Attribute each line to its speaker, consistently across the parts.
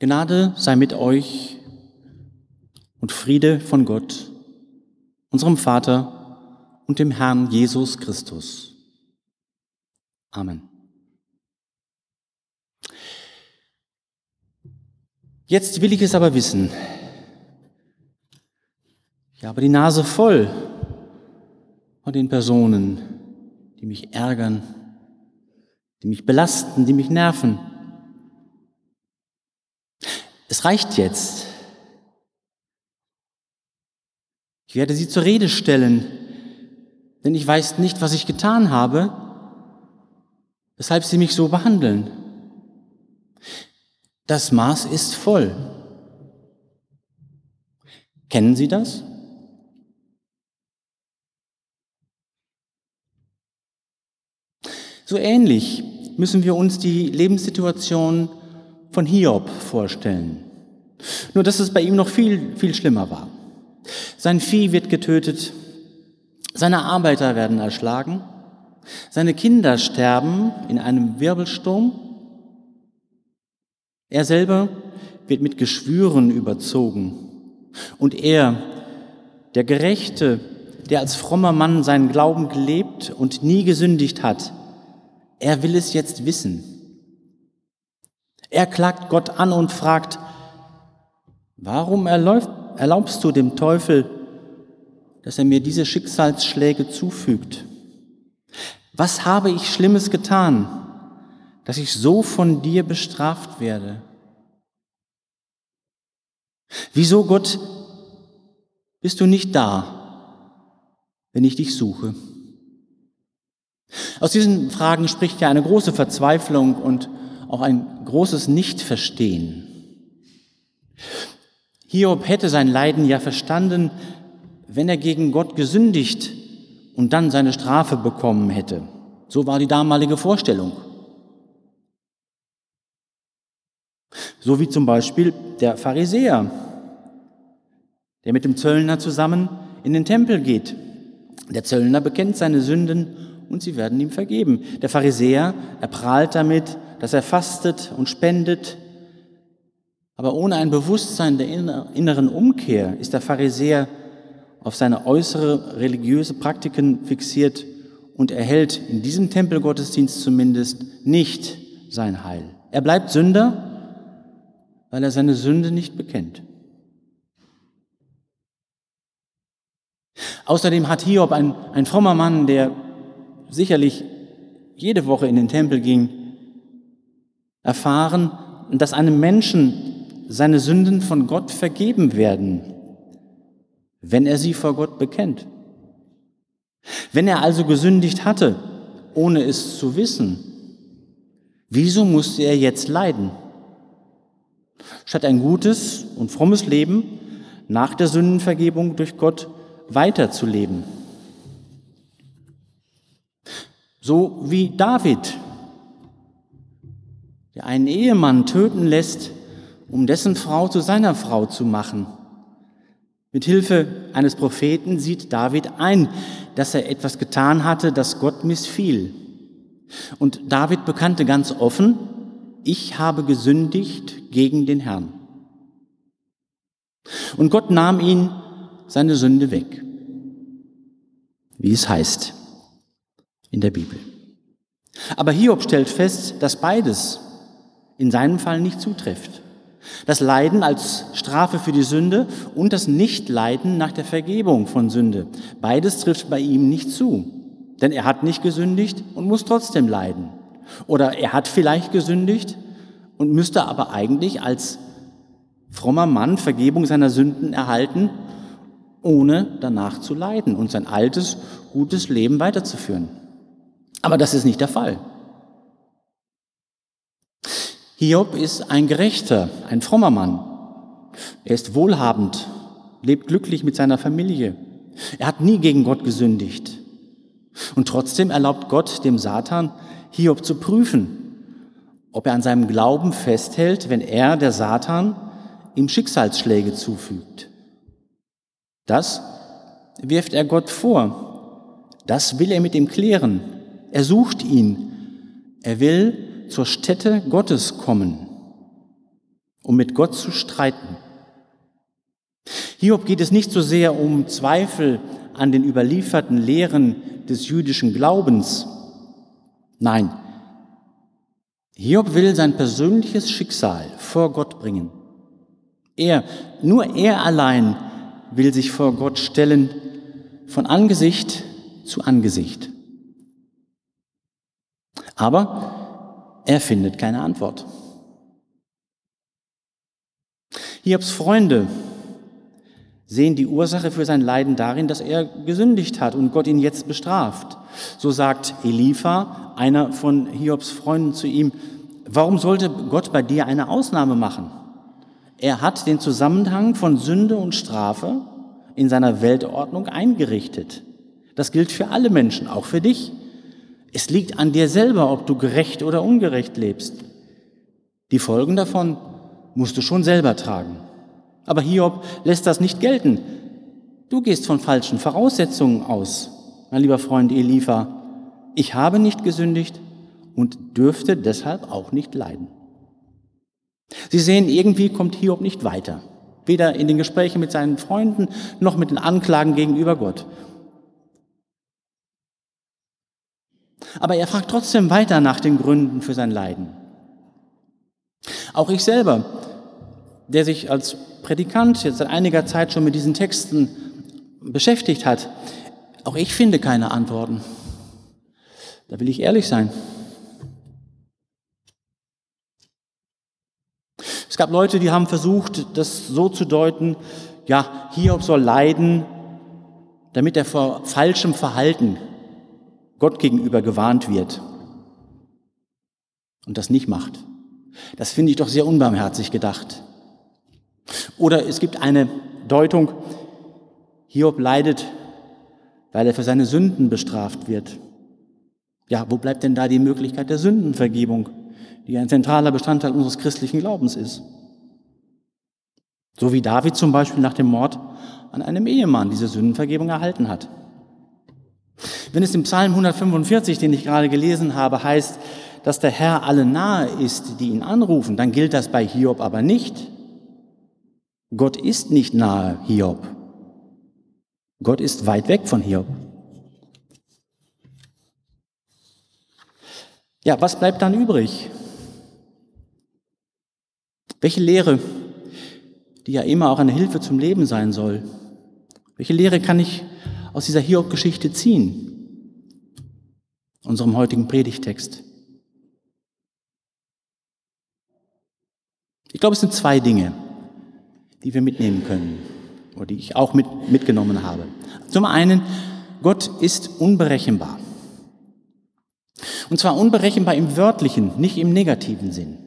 Speaker 1: Gnade sei mit euch und Friede von Gott, unserem Vater und dem Herrn Jesus Christus. Amen. Jetzt will ich es aber wissen. Ich habe die Nase voll von den Personen, die mich ärgern, die mich belasten, die mich nerven. Es reicht jetzt. Ich werde sie zur Rede stellen, denn ich weiß nicht, was ich getan habe, weshalb sie mich so behandeln. Das Maß ist voll. Kennen Sie das? So ähnlich müssen wir uns die Lebenssituation von Hiob vorstellen. Nur dass es bei ihm noch viel, viel schlimmer war. Sein Vieh wird getötet, seine Arbeiter werden erschlagen, seine Kinder sterben in einem Wirbelsturm, er selber wird mit Geschwüren überzogen und er, der Gerechte, der als frommer Mann seinen Glauben gelebt und nie gesündigt hat, er will es jetzt wissen. Er klagt Gott an und fragt, warum erlaubst du dem Teufel, dass er mir diese Schicksalsschläge zufügt? Was habe ich Schlimmes getan, dass ich so von dir bestraft werde? Wieso, Gott, bist du nicht da, wenn ich dich suche? Aus diesen Fragen spricht ja eine große Verzweiflung und auch ein großes Nichtverstehen. Hiob hätte sein Leiden ja verstanden, wenn er gegen Gott gesündigt und dann seine Strafe bekommen hätte. So war die damalige Vorstellung. So wie zum Beispiel der Pharisäer, der mit dem Zöllner zusammen in den Tempel geht. Der Zöllner bekennt seine Sünden und sie werden ihm vergeben. Der Pharisäer, er prahlt damit, dass er fastet und spendet. Aber ohne ein Bewusstsein der inneren Umkehr ist der Pharisäer auf seine äußere religiöse Praktiken fixiert und erhält in diesem Tempelgottesdienst zumindest nicht sein Heil. Er bleibt Sünder, weil er seine Sünde nicht bekennt. Außerdem hat Hiob, ein, ein frommer Mann, der sicherlich jede Woche in den Tempel ging, erfahren, dass einem Menschen seine Sünden von Gott vergeben werden, wenn er sie vor Gott bekennt. Wenn er also gesündigt hatte, ohne es zu wissen, wieso musste er jetzt leiden? Statt ein gutes und frommes Leben nach der Sündenvergebung durch Gott weiterzuleben. So wie David, der einen Ehemann töten lässt, um dessen Frau zu seiner Frau zu machen. Mit Hilfe eines Propheten sieht David ein, dass er etwas getan hatte, das Gott missfiel. Und David bekannte ganz offen, ich habe gesündigt gegen den Herrn. Und Gott nahm ihn seine Sünde weg, wie es heißt in der Bibel. Aber Hiob stellt fest, dass beides in seinem Fall nicht zutrifft. Das Leiden als Strafe für die Sünde und das Nichtleiden nach der Vergebung von Sünde. Beides trifft bei ihm nicht zu. Denn er hat nicht gesündigt und muss trotzdem leiden. Oder er hat vielleicht gesündigt und müsste aber eigentlich als frommer Mann Vergebung seiner Sünden erhalten, ohne danach zu leiden und sein altes, gutes Leben weiterzuführen. Aber das ist nicht der Fall. Hiob ist ein gerechter, ein frommer Mann. Er ist wohlhabend, lebt glücklich mit seiner Familie. Er hat nie gegen Gott gesündigt. Und trotzdem erlaubt Gott dem Satan, Hiob zu prüfen, ob er an seinem Glauben festhält, wenn er, der Satan, ihm Schicksalsschläge zufügt. Das wirft er Gott vor. Das will er mit ihm klären. Er sucht ihn. Er will zur Stätte Gottes kommen, um mit Gott zu streiten. Hiob geht es nicht so sehr um Zweifel an den überlieferten Lehren des jüdischen Glaubens. Nein, Hiob will sein persönliches Schicksal vor Gott bringen. Er, nur er allein will sich vor Gott stellen, von Angesicht zu Angesicht. Aber er findet keine Antwort. Hiobs Freunde sehen die Ursache für sein Leiden darin, dass er gesündigt hat und Gott ihn jetzt bestraft. So sagt Elipha, einer von Hiobs Freunden zu ihm, warum sollte Gott bei dir eine Ausnahme machen? Er hat den Zusammenhang von Sünde und Strafe in seiner Weltordnung eingerichtet. Das gilt für alle Menschen, auch für dich. Es liegt an dir selber, ob du gerecht oder ungerecht lebst. Die Folgen davon musst du schon selber tragen. Aber Hiob lässt das nicht gelten. Du gehst von falschen Voraussetzungen aus, mein lieber Freund Elifa. Ich habe nicht gesündigt und dürfte deshalb auch nicht leiden. Sie sehen, irgendwie kommt Hiob nicht weiter. Weder in den Gesprächen mit seinen Freunden noch mit den Anklagen gegenüber Gott. Aber er fragt trotzdem weiter nach den Gründen für sein Leiden. Auch ich selber, der sich als Predikant jetzt seit einiger Zeit schon mit diesen Texten beschäftigt hat, auch ich finde keine Antworten. Da will ich ehrlich sein. Es gab Leute, die haben versucht, das so zu deuten, ja, Hiob soll leiden, damit er vor falschem Verhalten Gott gegenüber gewarnt wird und das nicht macht. Das finde ich doch sehr unbarmherzig gedacht. Oder es gibt eine Deutung, Hiob leidet, weil er für seine Sünden bestraft wird. Ja, wo bleibt denn da die Möglichkeit der Sündenvergebung, die ein zentraler Bestandteil unseres christlichen Glaubens ist? So wie David zum Beispiel nach dem Mord an einem Ehemann diese Sündenvergebung erhalten hat. Wenn es im Psalm 145, den ich gerade gelesen habe, heißt, dass der Herr alle nahe ist, die ihn anrufen, dann gilt das bei Hiob aber nicht. Gott ist nicht nahe Hiob. Gott ist weit weg von Hiob. Ja, was bleibt dann übrig? Welche Lehre, die ja immer auch eine Hilfe zum Leben sein soll, welche Lehre kann ich aus dieser Hiob-Geschichte ziehen? Unserem heutigen Predigtext. Ich glaube, es sind zwei Dinge die wir mitnehmen können oder die ich auch mit, mitgenommen habe. Zum einen, Gott ist unberechenbar. Und zwar unberechenbar im wörtlichen, nicht im negativen Sinn.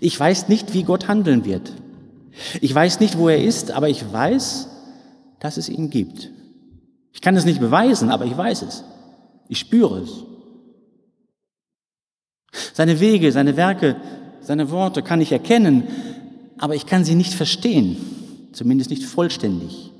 Speaker 1: Ich weiß nicht, wie Gott handeln wird. Ich weiß nicht, wo er ist, aber ich weiß, dass es ihn gibt. Ich kann es nicht beweisen, aber ich weiß es. Ich spüre es. Seine Wege, seine Werke, seine Worte kann ich erkennen, aber ich kann sie nicht verstehen, zumindest nicht vollständig.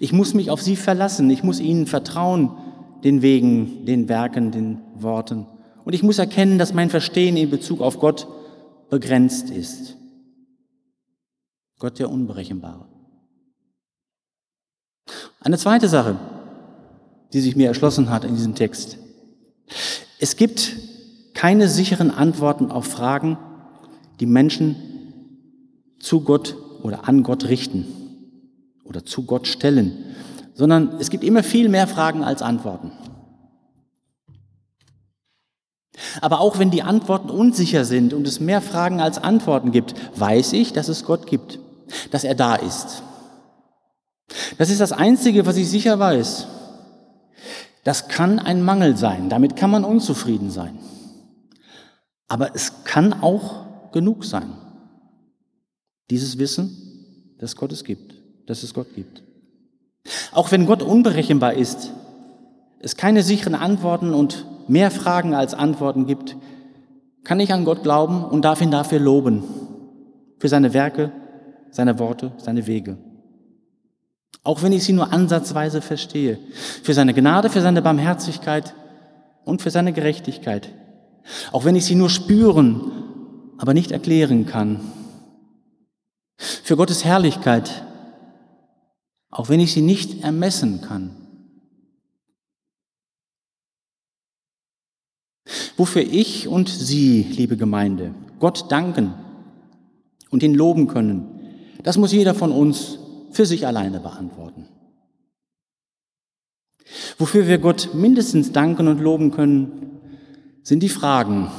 Speaker 1: Ich muss mich auf sie verlassen, ich muss ihnen vertrauen, den Wegen, den Werken, den Worten. Und ich muss erkennen, dass mein Verstehen in Bezug auf Gott begrenzt ist. Gott der Unberechenbare. Eine zweite Sache, die sich mir erschlossen hat in diesem Text. Es gibt keine sicheren Antworten auf Fragen, die Menschen zu Gott oder an Gott richten oder zu Gott stellen, sondern es gibt immer viel mehr Fragen als Antworten. Aber auch wenn die Antworten unsicher sind und es mehr Fragen als Antworten gibt, weiß ich, dass es Gott gibt, dass er da ist. Das ist das Einzige, was ich sicher weiß. Das kann ein Mangel sein, damit kann man unzufrieden sein. Aber es kann auch genug sein. Dieses Wissen, dass Gott es gibt, dass es Gott gibt. Auch wenn Gott unberechenbar ist, es keine sicheren Antworten und mehr Fragen als Antworten gibt, kann ich an Gott glauben und darf ihn dafür loben. Für seine Werke, seine Worte, seine Wege. Auch wenn ich sie nur ansatzweise verstehe. Für seine Gnade, für seine Barmherzigkeit und für seine Gerechtigkeit. Auch wenn ich sie nur spüren aber nicht erklären kann. Für Gottes Herrlichkeit, auch wenn ich sie nicht ermessen kann. Wofür ich und Sie, liebe Gemeinde, Gott danken und ihn loben können, das muss jeder von uns für sich alleine beantworten. Wofür wir Gott mindestens danken und loben können, sind die Fragen,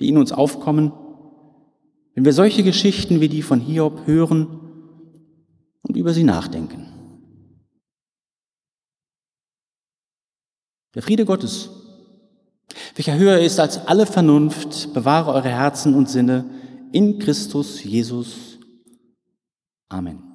Speaker 1: die in uns aufkommen, wenn wir solche Geschichten wie die von Hiob hören und über sie nachdenken. Der Friede Gottes, welcher höher ist als alle Vernunft, bewahre eure Herzen und Sinne in Christus Jesus. Amen.